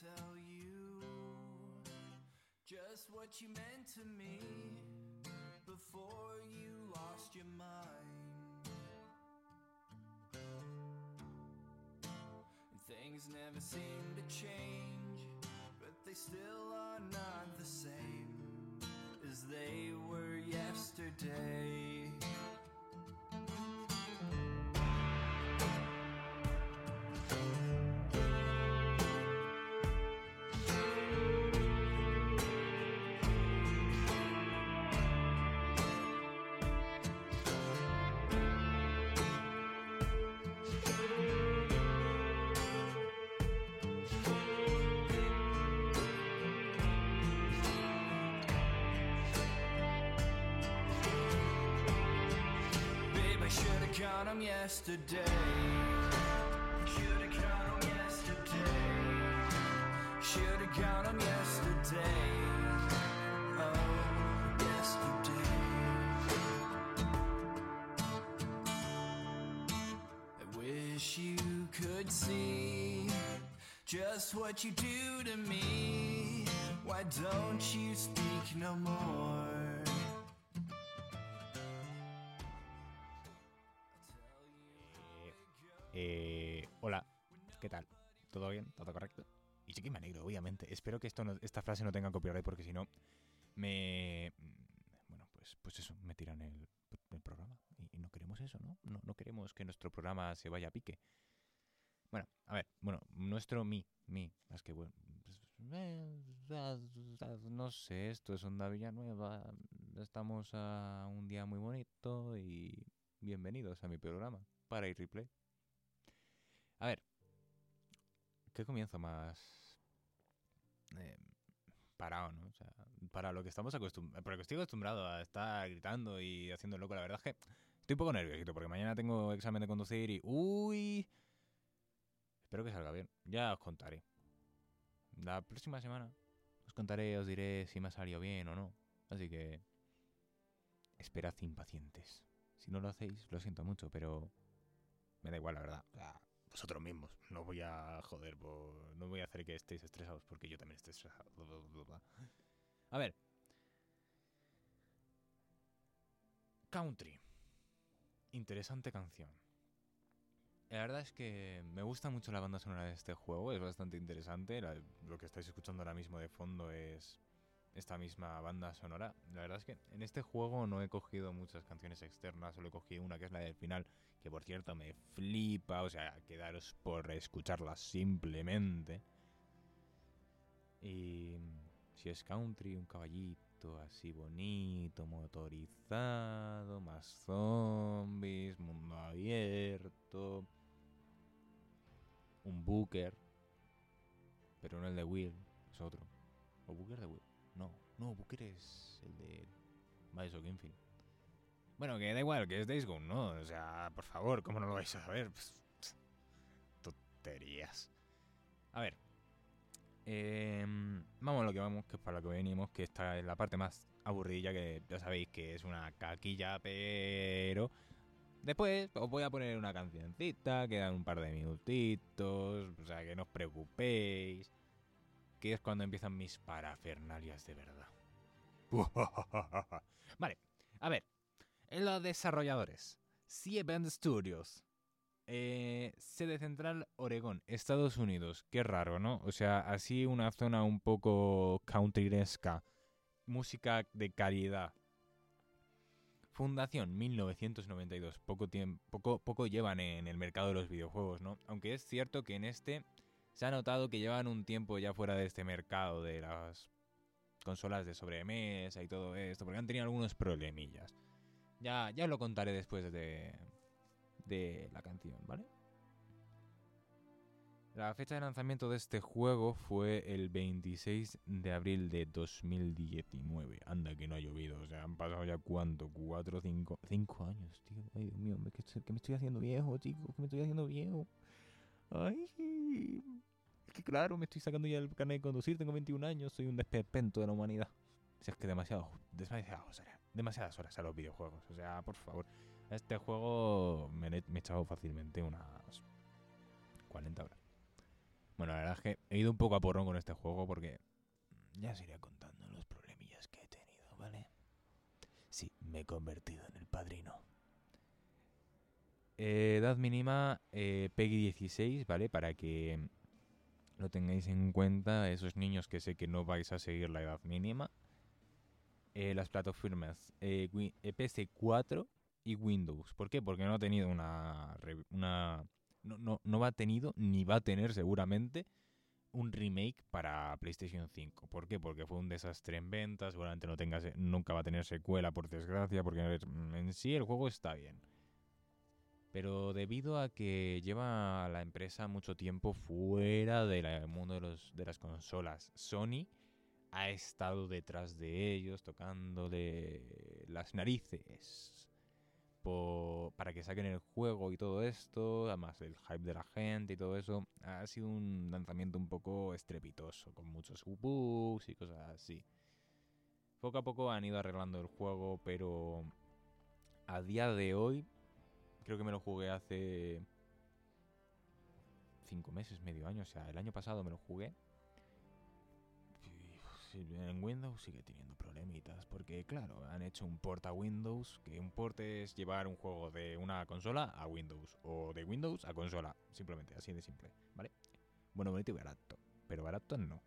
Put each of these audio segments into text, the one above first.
tell you just what you meant to me before you lost your mind. And things never seem to change, but they still are not the same as they were yesterday. Yesterday. Should've caught him yesterday. Should've caught him yesterday. Oh, yesterday. I wish you could see just what you do to me. Why don't you speak no more? Esto no- esta frase no tenga copyright porque si no, me... Bueno, pues, pues eso, me tiran el, programa. Y, no queremos eso, ¿no? ¿no? No queremos que nuestro programa se vaya a pique. Bueno, a ver, bueno, nuestro mi, mi, es que bueno, no sé, esto es Onda Villanueva, estamos a un día muy bonito y bienvenidos a mi programa para ir replay. A ver, ¿qué comienzo más eh, parado, no? O sea, para lo que estamos acostumbrados, para lo que estoy acostumbrado a estar gritando y haciendo loco, la verdad es que estoy un poco nerviosito porque mañana tengo examen de conducir y uy, espero que salga bien. Ya os contaré. La próxima semana os contaré, os diré si me ha salido bien o no. Así que esperad impacientes. Si no lo hacéis, lo siento mucho, pero me da igual, la verdad. O vosotros mismos. No voy a joder, no voy a hacer que estéis estresados porque yo también estoy estresado. A ver. Country. Interesante canción. La verdad es que me gusta mucho la banda sonora de este juego, es bastante interesante. Lo que estáis escuchando ahora mismo de fondo es esta misma banda sonora. La verdad es que en este juego no he cogido muchas canciones externas, solo he cogido una que es la del final, que por cierto me flipa, o sea, quedaros por escucharla simplemente. Y si es country, un caballito así bonito, motorizado, más zombies, mundo abierto, un Booker, pero no el de Will, es otro. ¿O Booker de Will? No, no, Booker es el de Bioshock Infinite. Bueno, que da igual, que es Days Gone, ¿no? O sea, por favor, ¿cómo no lo vais a saber? Pues, pss, tonterías. A ver. eh, vamos a lo que vamos, que es para lo que venimos, que esta es la parte más aburrida, que ya sabéis que es una caquilla, pero... Después os voy a poner una cancioncita, quedan un par de minutitos, o sea que no os preocupéis que es cuando empiezan mis parafernalias de verdad. vale, a ver, los desarrolladores, Siebend Studios, eh, sede central Oregón, Estados Unidos, qué raro, ¿no? O sea, así una zona un poco countryesca, música de calidad. Fundación 1992, poco, tiempo, poco, poco llevan en el mercado de los videojuegos, ¿no? Aunque es cierto que en este se ha notado que llevan un tiempo ya fuera de este mercado de las consolas de sobremesa y todo esto, porque han tenido algunos problemillas. Ya, ya os lo contaré después de, de la canción, ¿vale? La fecha de lanzamiento de este juego fue el 26 de abril de 2019. Anda que no ha llovido, o sea, han pasado ya cuánto, cuatro, cinco, cinco años, tío. Ay, Dios mío, que, me estoy haciendo viejo, chicos, que me estoy haciendo viejo. Ay, es que claro, me estoy sacando ya el carnet de conducir, tengo 21 años, soy un despepento de la humanidad. Si es que demasiado, demasiadas horas, demasiadas horas a los videojuegos. O sea, por favor, este juego me, me he echado fácilmente unas 40 horas. Bueno, la verdad es que he ido un poco a porrón con este juego porque ya os iré contando los problemillas que he tenido, ¿vale? Sí, me he convertido en el padrino. Eh, edad mínima eh, Peggy 16, ¿vale? Para que lo tengáis en cuenta, esos niños que sé que no vais a seguir la edad mínima. Eh, las plataformas eh, eh, PS4 y Windows. ¿Por qué? Porque no ha tenido una... una no, no, no va tenido ni va a tener seguramente un remake para PlayStation 5. ¿Por qué? Porque fue un desastre en ventas, seguramente no tenga, nunca va a tener secuela por desgracia, porque mm, en sí el juego está bien. Pero debido a que lleva la empresa mucho tiempo fuera del mundo de, los, de las consolas, Sony ha estado detrás de ellos tocándole las narices para que saquen el juego y todo esto, además el hype de la gente y todo eso, ha sido un lanzamiento un poco estrepitoso, con muchos bugs y cosas así. Poco a poco han ido arreglando el juego, pero a día de hoy, creo que me lo jugué hace cinco meses, medio año, o sea, el año pasado me lo jugué. En Windows sigue teniendo problemitas, porque claro, han hecho un port a Windows, que un port es llevar un juego de una consola a Windows, o de Windows a consola, simplemente, así de simple, ¿vale? Bueno, bonito y barato, pero barato no.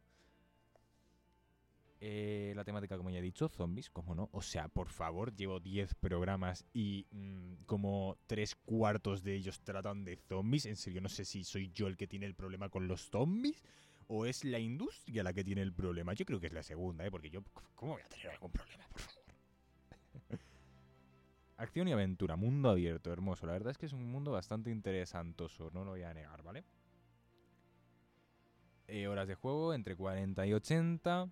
Eh, la temática, como ya he dicho, zombies, como no. O sea, por favor, llevo 10 programas y mm, como tres cuartos de ellos tratan de zombies. En serio, no sé si soy yo el que tiene el problema con los zombies o es la industria la que tiene el problema. Yo creo que es la segunda, ¿eh? Porque yo, ¿cómo voy a tener algún problema, por favor? Acción y aventura, mundo abierto, hermoso. La verdad es que es un mundo bastante interesantoso, no lo voy a negar, ¿vale? Eh, horas de juego entre 40 y 80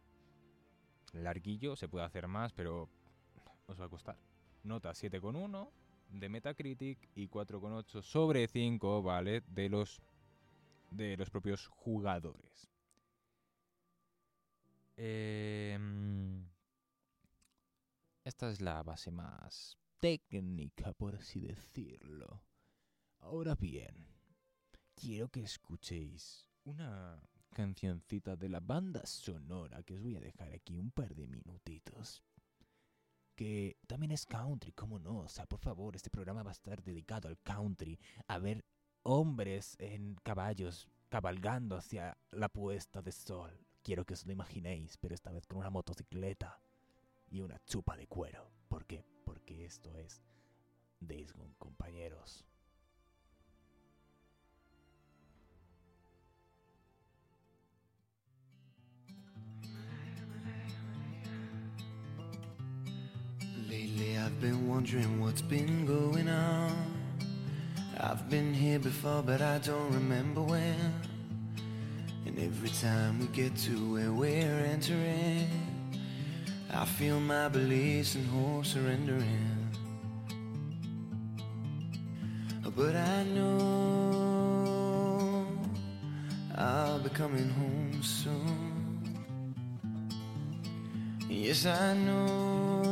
larguillo, se puede hacer más, pero os va a costar. Nota 7,1 de Metacritic y 4,8 sobre 5, ¿vale? De los de los propios jugadores. Em, esta es la base más técnica, por así decirlo. Ahora bien, quiero que escuchéis una cancioncita de la banda sonora que os voy a dejar aquí un par de minutitos. Que también es country, ¿cómo no? O sea, por favor, este programa va a estar dedicado al country, a ver hombres en caballos cabalgando hacia la puesta de sol. Quiero que os lo imaginéis, pero esta vez con una motocicleta y una chupa de cuero. ¿Por qué? Porque esto es Days Gone, compañeros. Been wondering what's been going on. I've been here before, but I don't remember when. And every time we get to where we're entering, I feel my beliefs and hope surrendering. But I know I'll be coming home soon. Yes, I know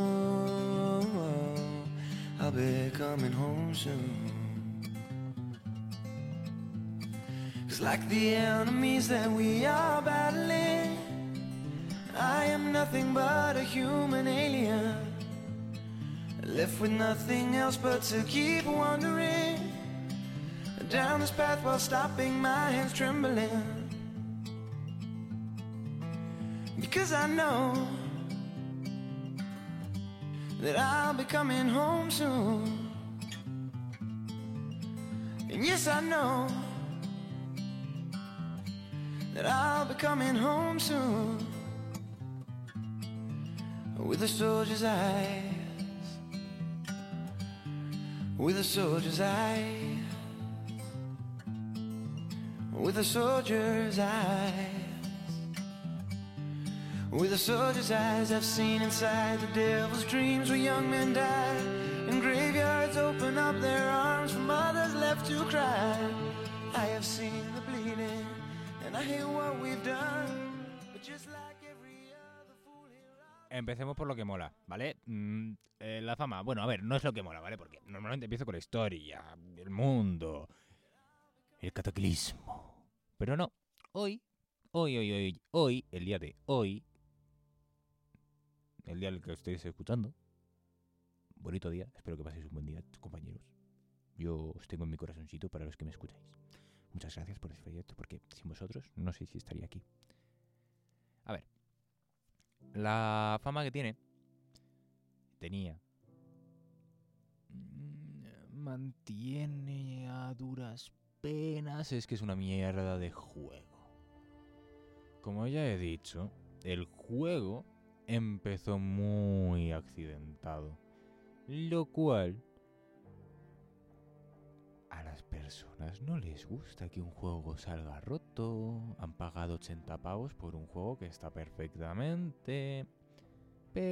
I'll be coming home soon. Cause like the enemies that we are battling, I am nothing but a human alien. Left with nothing else but to keep wandering down this path while stopping my hands trembling. Because I know that I'll be coming home soon. And yes, I know that I'll be coming home soon with a soldier's eyes, with a soldier's eyes, with a soldier's eyes. With a soldier's eyes, I've seen inside the devil's dreams where young men die, and graveyards open up their arms for mothers left to cry. I have seen the bleeding, and I hate what we've done. But just like every other fool here, Empecemos por lo que mola, ¿vale? Mm, eh, la fama, bueno, a ver, no es lo que mola, ¿vale? Porque normalmente empiezo con la historia, el mundo, el cataclismo. Pero no, hoy, hoy, hoy, hoy, hoy, el día de hoy, el día en el que estéis escuchando, bonito día, espero que paséis un buen día, compañeros. Yo os tengo en mi corazoncito para los que me escucháis. Muchas gracias por este proyecto, porque sin vosotros no sé si estaría aquí. A ver, la fama que tiene, tenía, mm, mantiene a duras penas, es que es una mierda de juego. Como ya he dicho, el juego empezó muy accidentado, lo cual a las personas no les gusta que un juego salga roto. Han pagado 80 pavos por un juego que está perfectamente, pero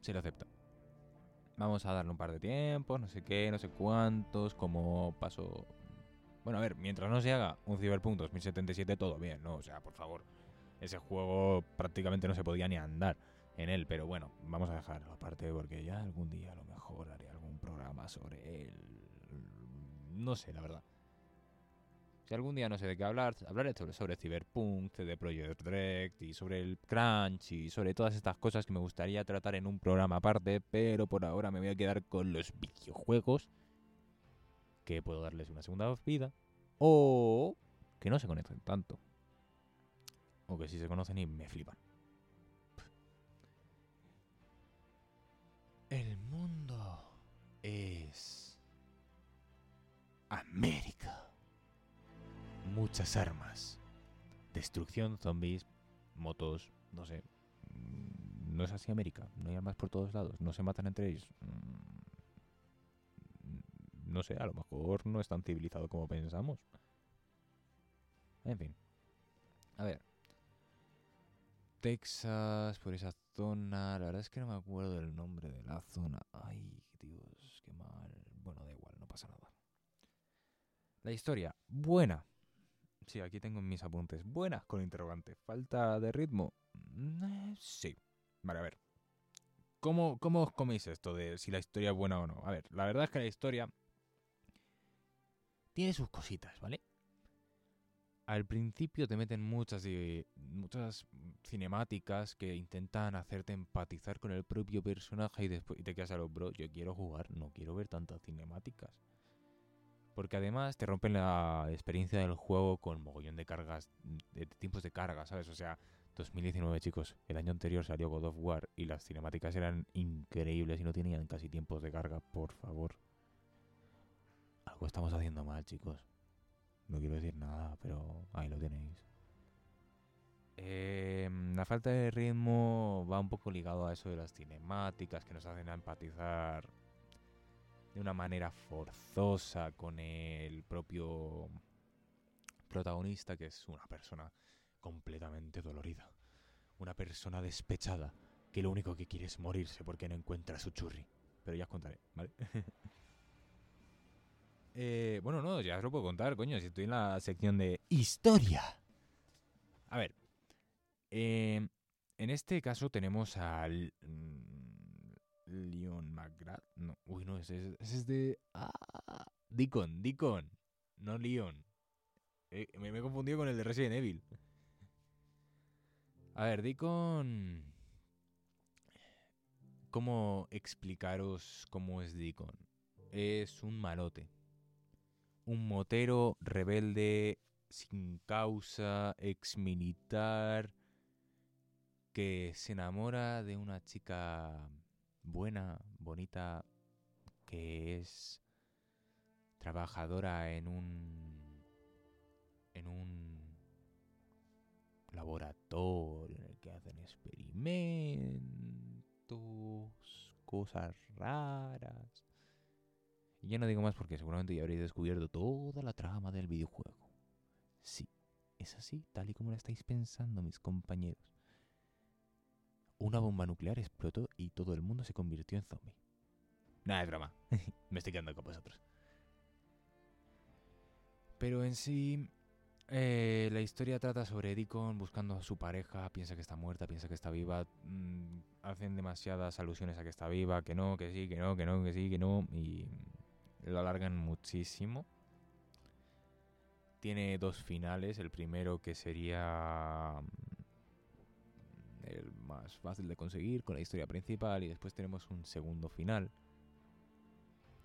se lo acepta. Vamos a darle un par de tiempos, no sé qué, no sé cuántos, como pasó... Bueno, a ver, mientras no se haga un Cyberpunk 2077, todo bien, ¿no? O sea, por favor, ese juego prácticamente no se podía ni andar en él, pero bueno, vamos a dejarlo aparte porque ya algún día a lo mejor haré algún programa sobre él. No sé, la verdad. Si algún día no sé de qué hablar, hablaré sobre, sobre Cyberpunk, CD Projekt Red y sobre el crunch y sobre todas estas cosas que me gustaría tratar en un programa aparte, pero por ahora me voy a quedar con los videojuegos que puedo darles una segunda vida o que no se conecten tanto. O que si se conocen y me flipan. El mundo es América. Muchas armas. Destrucción, zombies, motos, no sé. Mm, No es así América. No hay armas por todos lados. No se matan entre ellos. Mm, No sé, a lo mejor no es tan civilizado como pensamos. En fin. A ver. Texas, por esa zona. La verdad es que no me acuerdo del nombre de la zona. Ay, Dios, qué mal. Bueno, da igual, no pasa nada. La historia, buena. Sí, aquí tengo mis apuntes. Buena con interrogante. ¿Falta de ritmo? Mm, eh, sí. Vale, a ver. ¿Cómo, ¿Cómo os coméis esto de si la historia es buena o no? A ver, la verdad es que la historia tiene sus cositas, ¿vale? Al principio te meten muchas, eh, muchas cinemáticas que intentan hacerte empatizar con el propio personaje y después te quedas a los bro, yo quiero jugar, no quiero ver tantas cinemáticas. Porque además te rompen la experiencia del juego con mogollón de cargas, de tiempos de carga, ¿sabes? O sea, 2019 chicos, el año anterior salió God of War y las cinemáticas eran increíbles y no tenían casi tiempos de carga, por favor. Algo estamos haciendo mal, chicos. No quiero decir nada, pero ahí lo tenéis. Eh, la falta de ritmo va un poco ligado a eso de las cinemáticas que nos hacen empatizar de una manera forzosa con el propio protagonista, que es una persona completamente dolorida. Una persona despechada que lo único que quiere es morirse porque no encuentra su churri. Pero ya os contaré, ¿vale? Eh, bueno, no, ya os lo puedo contar, coño, si estoy en la sección de historia. A ver, eh, en este caso tenemos al mm, Leon McGrath. No, uy, no, ese, ese es de... Ah, Deacon, Deacon, no Leon. Eh, me, me he confundido con el de Resident Evil. A ver, Deacon... ¿Cómo explicaros cómo es Deacon? Es un malote un motero rebelde sin causa, ex militar, que se enamora de una chica buena, bonita, que es trabajadora en un en un laboratorio en el que hacen experimentos, cosas raras. Y ya no digo más porque seguramente ya habréis descubierto toda la trama del videojuego. Sí, es así, tal y como lo estáis pensando, mis compañeros. Una bomba nuclear explotó y todo el mundo se convirtió en zombie. Nada, es broma. Me estoy quedando con vosotros. Pero en sí, eh, la historia trata sobre Deacon buscando a su pareja, piensa que está muerta, piensa que está viva, mm, hacen demasiadas alusiones a que está viva, que no, que sí, que no, que no, que sí, que no, y lo alargan muchísimo. tiene dos finales. El primero que sería mm, el más fácil de conseguir con la historia principal y después tenemos un segundo final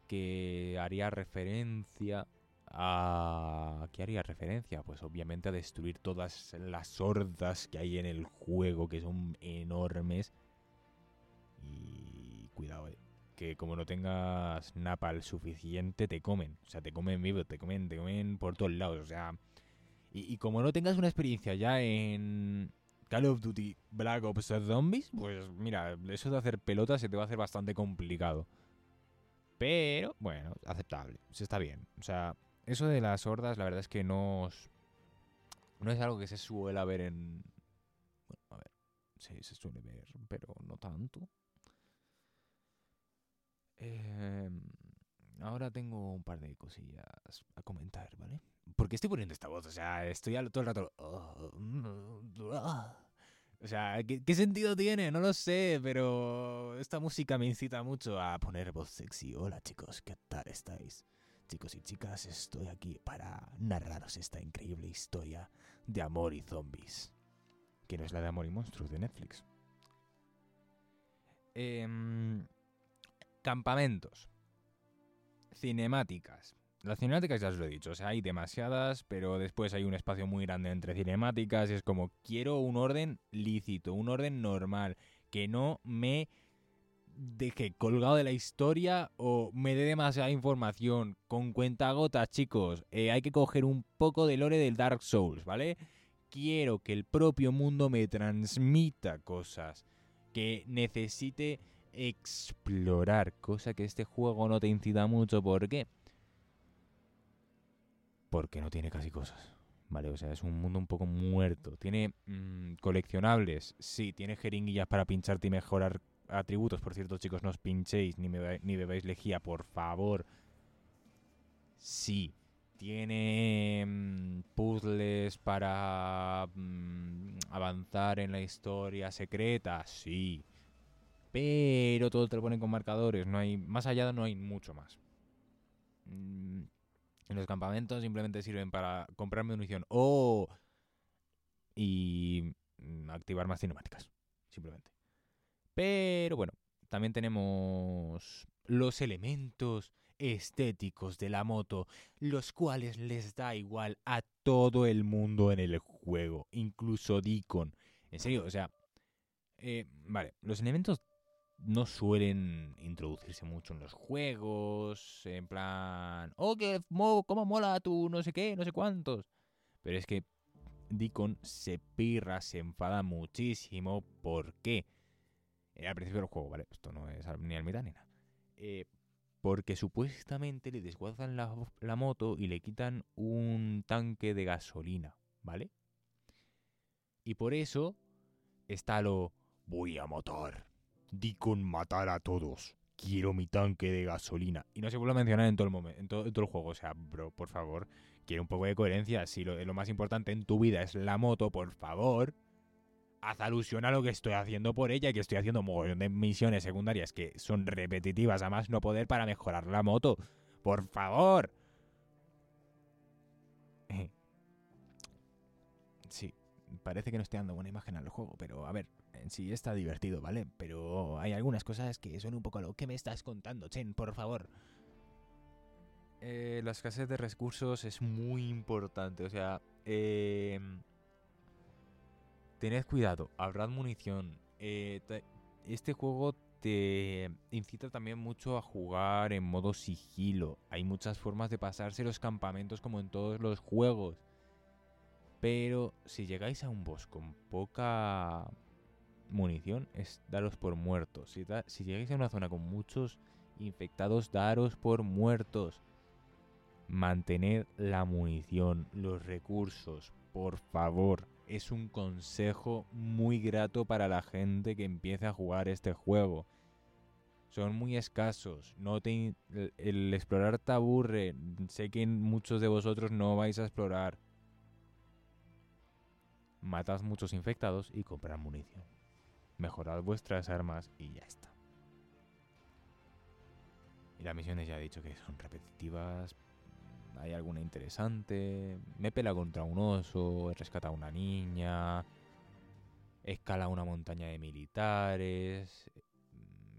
que haría referencia a... ¿Qué haría referencia? Pues obviamente a destruir todas las hordas que hay en el juego, que son enormes. Y cuidado, eh, que como no tengas napal suficiente, te comen. O sea, te comen vivo, te comen, te comen por todos lados. O sea, y, como no tengas una experiencia ya en Call of Duty Black Ops Zombies, pues mira, eso de hacer pelotas se te va a hacer bastante complicado. Pero, bueno, aceptable. Se está bien. O sea, eso de las hordas, la verdad es que no, no es algo que se suele ver en... Bueno, a ver, sí, se suele ver, pero no tanto. Em, ahora tengo un par de cosillas a comentar, ¿vale? Porque estoy poniendo esta voz, o sea, estoy todo el rato... O sea, ¿qué, sentido tiene? No lo sé, pero esta música me incita mucho a poner voz sexy. Hola chicos, ¿qué tal estáis? Chicos y chicas, estoy aquí para narraros esta increíble historia de amor y zombies. Que no es la de amor y monstruos de Netflix. Eh, Campamentos. Cinemáticas. Las cinemáticas ya os lo he dicho, o sea, hay demasiadas, pero después hay un espacio muy grande entre cinemáticas y es como, quiero un orden lícito, un orden normal, que no me deje colgado de la historia o me dé demasiada información. Con cuentagotas, chicos, eh, hay que coger un poco de lore del Dark Souls, ¿vale? Quiero que el propio mundo me transmita cosas, que necesite explorar, cosa que este juego no te incita mucho. ¿Por qué? Porque no tiene casi cosas. Vale, o sea, es un mundo un poco muerto. Tiene mm, coleccionables, sí, tiene jeringuillas para pincharte y mejorar atributos. Por cierto, chicos, no os pinchéis ni, ni bebáis lejía, por favor. Sí. Tiene mm, puzzles para mm, avanzar en la historia secreta, sí. Pero todo te lo ponen con marcadores. No hay. Más allá no hay mucho más. Mm, en los campamentos simplemente sirven para comprar munición o. y mm, activar más cinemáticas. Simplemente. Pero bueno, también tenemos los elementos estéticos de la moto, los cuales les da igual a todo el mundo en el juego, incluso Deacon. En serio, o sea, eh, vale, los elementos no suelen introducirse mucho en los juegos, en plan, oh, que cómo mola tú, no sé qué, no sé cuántos. Pero es que Deacon se pirra, se enfada muchísimo. ¿Por qué? Eh, al principio del juego, ¿vale? Esto no es ni al mitad ni nada. Eh, porque supuestamente le desguazan la, la moto y le quitan un tanque de gasolina, ¿vale? Y por eso está lo voy a matar Di con matar a todos. Quiero mi tanque de gasolina. Y no se vuelve a mencionar en todo el, momento, en todo, el juego. O sea, bro, por favor, quiero un poco de coherencia. Si lo, lo más importante en tu vida es la moto, por favor, haz alusión a lo que estoy haciendo por ella, que estoy haciendo un montón de misiones secundarias que son repetitivas a más no poder para mejorar la moto. Por favor. Sí, parece que no estoy dando buena imagen al juego, pero a ver, en sí está divertido, ¿vale? Pero hay algunas cosas que son un poco lo que me estás contando, Chen, por favor. Eh, la escasez de recursos es muy importante, o sea, eh, tened cuidado, habrá munición. Eh, este juego te incita también mucho a jugar en modo sigilo. Hay muchas formas de pasarse los campamentos como en todos los juegos. Pero si llegáis a un boss con poca munición es daros por muertos. Si, si llegáis a una zona con muchos infectados, daros por muertos. Mantened la munición, los recursos, por favor. Es un consejo muy grato para la gente que empieza a jugar este juego. Son muy escasos. No te, el explorar te aburre. Sé que muchos de vosotros no vais a explorar. Matad muchos infectados y comprad munición mejorad vuestras armas y ya está. Y las misiones ya he dicho que son repetitivas. hay alguna interesante. Me pela contra un oso, he rescatado a una niña, he escalado una montaña de militares,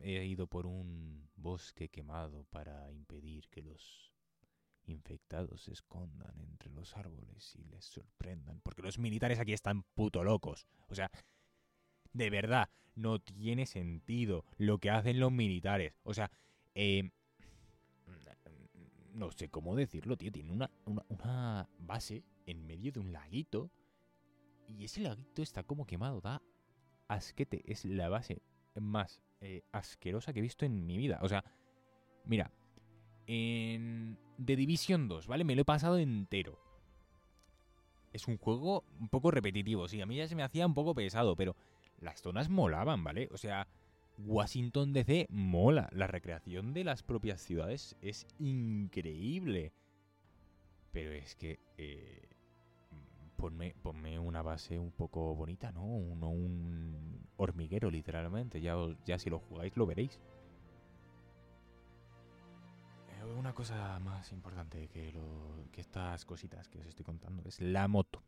he ido por un bosque quemado para impedir que los infectados se escondan entre los árboles y les sorprendan. Porque los militares aquí están puto locos. O sea, de verdad, no tiene sentido lo que hacen los militares. O sea, eh, no sé cómo decirlo, tío. Tiene una, una, base en medio de un laguito. Y ese laguito está como quemado. Da asquete. Es la base más eh, asquerosa que he visto en mi vida. O sea, mira. En The Division 2, ¿vale? Me lo he pasado entero. Es un juego un poco repetitivo, sí. A mí ya se me hacía un poco pesado, pero las zonas molaban, ¿vale? O sea, Washington DC mola. La recreación de las propias ciudades es increíble. Pero es que... Eh, ponme, una base un poco bonita, ¿no? Un hormiguero, literalmente. Ya, ya si lo jugáis lo veréis. Eh, una cosa más importante que, que estas cositas que os estoy contando es la moto.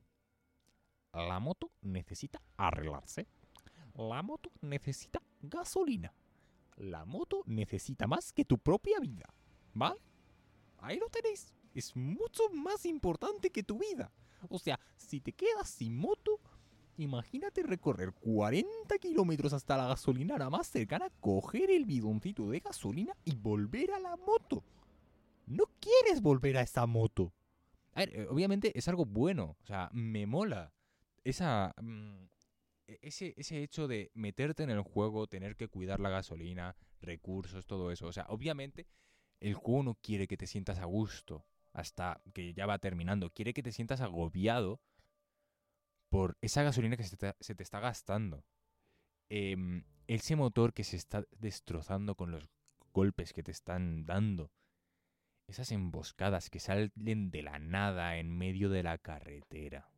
La moto necesita arreglarse. La moto necesita gasolina. La moto necesita más que tu propia vida. ¿Vale? Ahí lo tenéis. Es mucho más importante que tu vida. O sea, si te quedas sin moto, imagínate recorrer 40 kilómetros hasta la gasolinera más cercana, coger el bidoncito de gasolina y volver a la moto. No quieres volver a esa moto. A ver, eh, obviamente es algo bueno. O sea, me mola. Esa... Mm, ese, ese hecho de meterte en el juego, tener que cuidar la gasolina, recursos, todo eso. O sea, obviamente el juego no quiere que te sientas a gusto hasta que ya va terminando. Quiere que te sientas agobiado por esa gasolina que se te, está gastando. Em, ese motor que se está destrozando con los golpes que te están dando. Esas emboscadas que salen de la nada en medio de la carretera.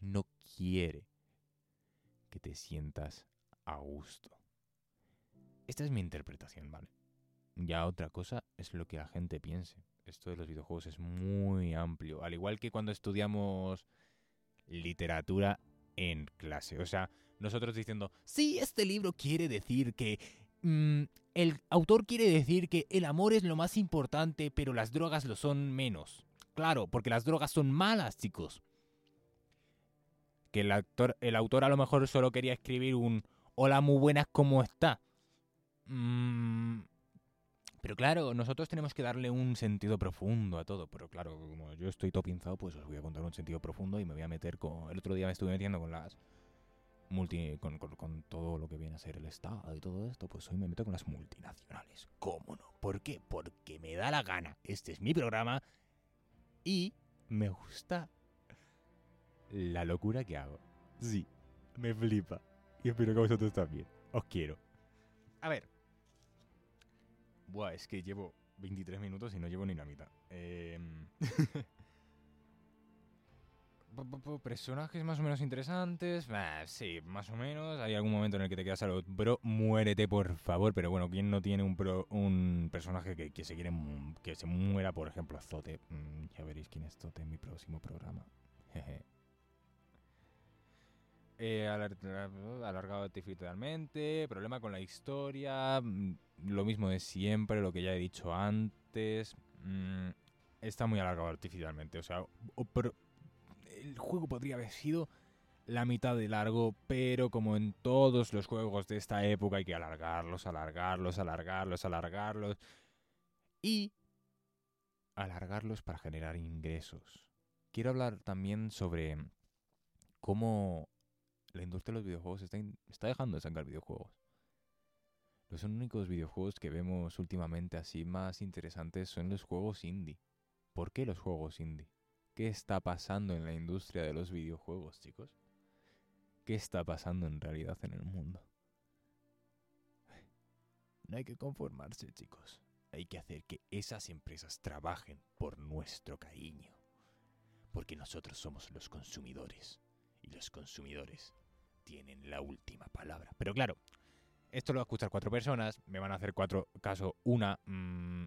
No quiere que te sientas a gusto. Esta es mi interpretación, ¿vale? Ya otra cosa es lo que la gente piense. Esto de los videojuegos es muy amplio. Al igual que cuando estudiamos literatura en clase. O sea, nosotros diciendo, sí, este libro quiere decir que... Mm, el autor quiere decir que el amor es lo más importante, pero las drogas lo son menos. Claro, porque las drogas son malas, chicos que el, actor, el autor a lo mejor solo quería escribir un hola muy buenas, ¿cómo está? Mm, pero claro, nosotros tenemos que darle un sentido profundo a todo. Pero claro, como yo estoy todo pinzado, pues os voy a contar un sentido profundo y me voy a meter con... El otro día me estuve metiendo con las... Multi, con, con, todo lo que viene a ser el Estado y todo esto, pues hoy me meto con las multinacionales. ¿Cómo no? ¿Por qué? Porque me da la gana. Este es mi programa y me gusta la locura que hago. Sí, me flipa. Y espero que vosotros también. Os quiero. A ver. Buah, es que llevo 23 minutos y no llevo ni la mitad. Eh... Personajes más o menos interesantes. sí, más o menos. Hay algún momento en el que te quedas algo. Bro, muérete, por favor. Pero bueno, ¿quién no tiene un, un personaje que, se quiere que se muera? Por ejemplo, Zote. Mm, ya veréis quién es Zote en mi próximo programa. Jeje eh, alargado artificialmente, problema con la historia, mm, lo mismo de siempre, lo que ya he dicho antes. Mm, está muy alargado artificialmente, o sea, el juego podría haber sido la mitad de largo, pero como en todos los juegos de esta época hay que alargarlos, alargarlos, alargarlos, alargarlos y alargarlos para generar ingresos. Quiero hablar también sobre cómo la industria de los videojuegos está, dejando de sacar videojuegos. Los únicos videojuegos que vemos últimamente así más interesantes son los juegos indie. ¿Por qué los juegos indie? ¿Qué está pasando en la industria de los videojuegos, chicos? ¿Qué está pasando en realidad en el mundo? No hay que conformarse, chicos. Hay que hacer que esas empresas trabajen por nuestro cariño. Porque nosotros somos los consumidores. Y los consumidores tienen la última palabra. Pero claro, esto lo va a escuchar cuatro personas, me van a hacer cuatro caso una. Mm,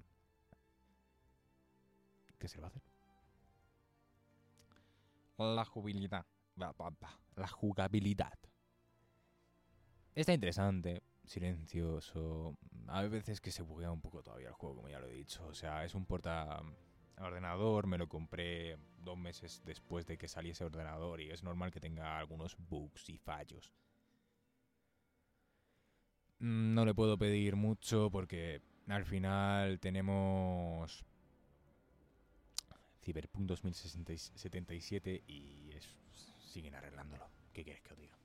¿qué se va a hacer? La jugabilidad. La jugabilidad. Está interesante, silencioso. Hay veces que se buguea un poco todavía el juego, como ya lo he dicho. O sea, es un porta ordenador, me lo compré dos meses después de que saliese ordenador y es normal que tenga algunos bugs y fallos. Mm, no le puedo pedir mucho porque al final tenemos Cyberpunk 2077 y siguen arreglándolo. ¿Qué quieres que os diga?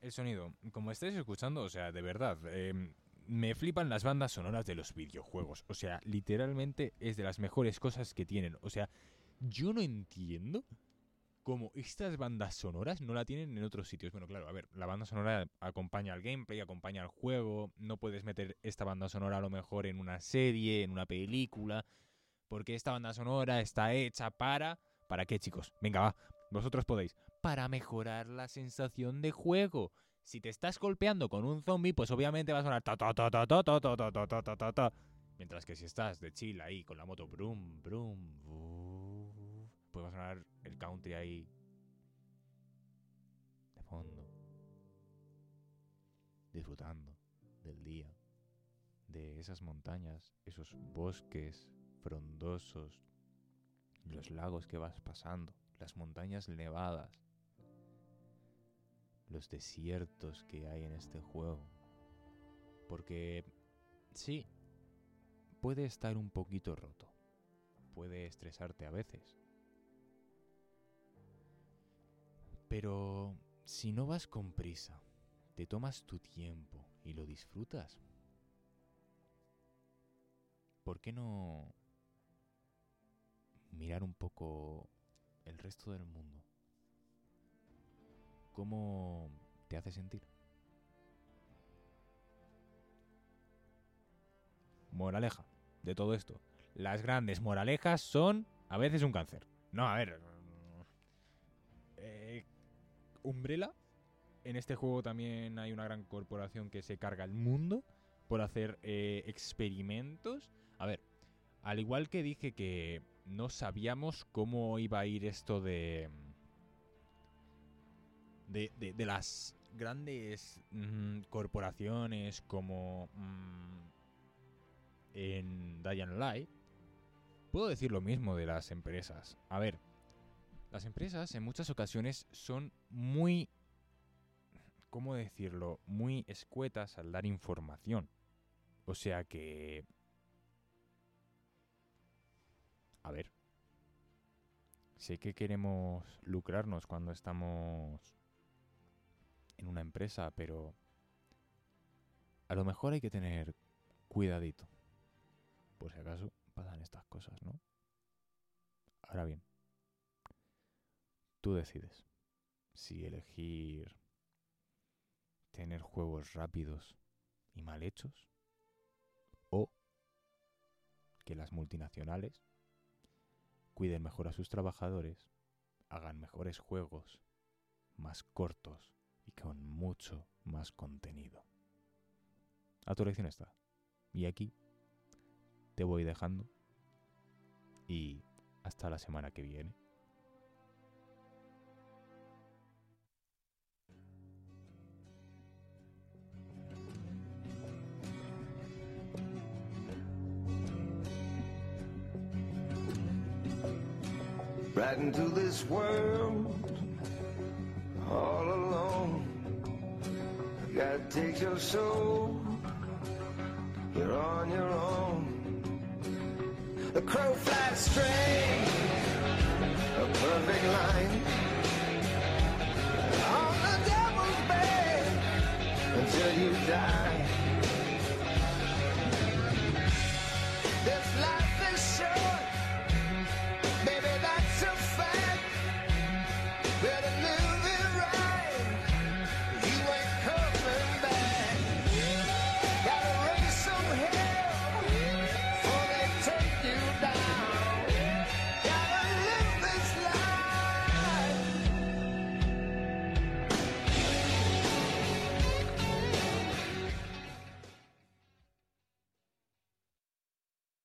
El sonido, como estáis escuchando, o sea, de verdad, em, me flipan las bandas sonoras de los videojuegos. O sea, literalmente es de las mejores cosas que tienen. O sea, yo no entiendo cómo estas bandas sonoras no la tienen en otros sitios. Bueno, claro, a ver, la banda sonora acompaña al gameplay, acompaña al juego. No puedes meter esta banda sonora a lo mejor en una serie, en una película. Porque esta banda sonora está hecha para... ¿Para qué, chicos? Venga, va. Vosotros podéis. Para mejorar la sensación de juego. Si te estás golpeando con un zombie, pues obviamente va a sonar ta ta ta ta ta ta ta ta ta ta Mientras que si estás de chill ahí con la moto brum brum pues va a sonar el country ahí de fondo. Disfrutando del día, de esas montañas, esos bosques frondosos, los lagos que vas pasando, las montañas nevadas, los desiertos que hay en este juego. Porque sí, puede estar un poquito roto, puede estresarte a veces. Pero si no vas con prisa, te tomas tu tiempo y lo disfrutas, ¿por qué no mirar un poco el resto del mundo? ¿Cómo te hace sentir? Moraleja de todo esto. Las grandes moralejas son a veces un cáncer. No, a ver. Eh, Umbrella. En este juego también hay una gran corporación que se carga el mundo por hacer eh, experimentos. A ver, al igual que dije que no sabíamos cómo iba a ir esto de de, las grandes mm, corporaciones como mm, en Dying Light, puedo decir lo mismo de las empresas. A ver, las empresas en muchas ocasiones son muy, ¿cómo decirlo? Muy escuetas al dar información. O sea que... A ver. Sé que queremos lucrarnos cuando estamos una empresa, pero a lo mejor hay que tener cuidadito. Por si acaso pasan estas cosas, ¿no? Ahora bien, tú decides si elegir tener juegos rápidos y mal hechos o que las multinacionales cuiden mejor a sus trabajadores, hagan mejores juegos, más cortos, con mucho más contenido. A tu elección está. Y aquí te voy dejando. Y hasta la semana que viene. all alone. You gotta take your soul, you're on your own. The crow flies straight, a perfect line. On the devil's bed until you die.